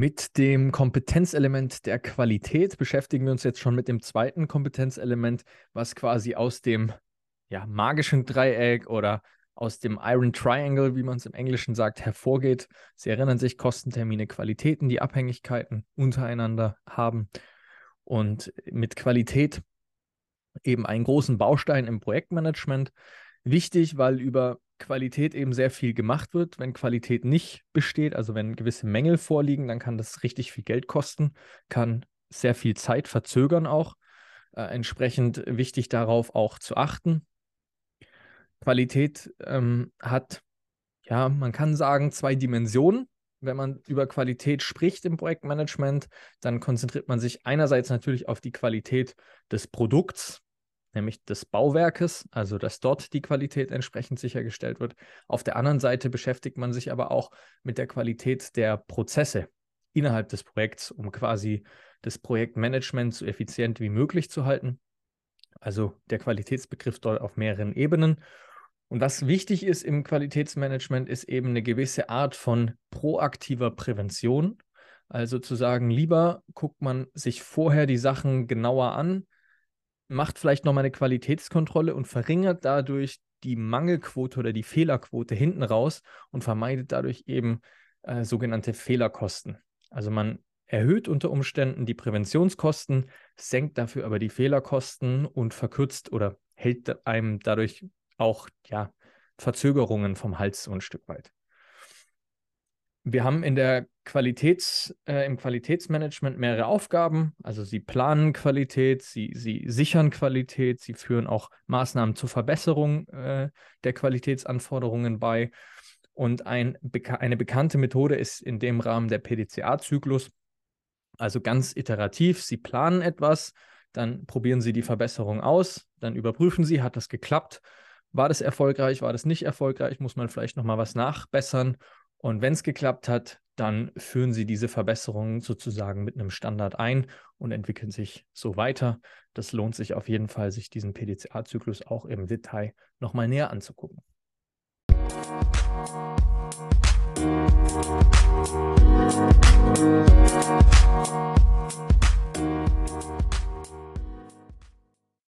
Mit dem Kompetenzelement der Qualität beschäftigen wir uns jetzt schon mit dem zweiten Kompetenzelement, was quasi aus dem ja, magischen Dreieck oder aus dem Iron Triangle, wie man es im Englischen sagt, hervorgeht. Sie erinnern sich, Kostentermine, Qualitäten, die Abhängigkeiten untereinander haben. Und mit Qualität eben einen großen Baustein im Projektmanagement. Wichtig, weil über Qualität eben sehr viel gemacht wird. Wenn Qualität nicht besteht, also wenn gewisse Mängel vorliegen, dann kann das richtig viel Geld kosten, kann sehr viel Zeit verzögern auch. Äh, entsprechend wichtig darauf auch zu achten. Qualität ähm, hat, ja, man kann sagen, zwei Dimensionen. Wenn man über Qualität spricht im Projektmanagement, dann konzentriert man sich einerseits natürlich auf die Qualität des Produkts, nämlich des Bauwerkes, also dass dort die Qualität entsprechend sichergestellt wird. Auf der anderen Seite beschäftigt man sich aber auch mit der Qualität der Prozesse innerhalb des Projekts, um quasi das Projektmanagement so effizient wie möglich zu halten. Also der Qualitätsbegriff dort auf mehreren Ebenen. Und was wichtig ist im Qualitätsmanagement, ist eben eine gewisse Art von proaktiver Prävention. Also zu sagen, lieber guckt man sich vorher die Sachen genauer an, macht vielleicht nochmal eine Qualitätskontrolle und verringert dadurch die Mangelquote oder die Fehlerquote hinten raus und vermeidet dadurch eben äh, sogenannte Fehlerkosten. Also man erhöht unter Umständen die Präventionskosten, senkt dafür aber die Fehlerkosten und verkürzt oder hält einem dadurch auch ja, Verzögerungen vom Hals so ein Stück weit. Wir haben in der Qualitäts, äh, im Qualitätsmanagement mehrere Aufgaben. Also sie planen Qualität, sie, sie sichern Qualität, sie führen auch Maßnahmen zur Verbesserung äh, der Qualitätsanforderungen bei. Und ein, eine bekannte Methode ist in dem Rahmen der PDCA-Zyklus. Also ganz iterativ, Sie planen etwas, dann probieren Sie die Verbesserung aus, dann überprüfen Sie, hat das geklappt, war das erfolgreich, war das nicht erfolgreich, muss man vielleicht nochmal was nachbessern und wenn es geklappt hat, dann führen Sie diese Verbesserungen sozusagen mit einem Standard ein und entwickeln sich so weiter. Das lohnt sich auf jeden Fall, sich diesen PDCA-Zyklus auch im Detail nochmal näher anzugucken. Musik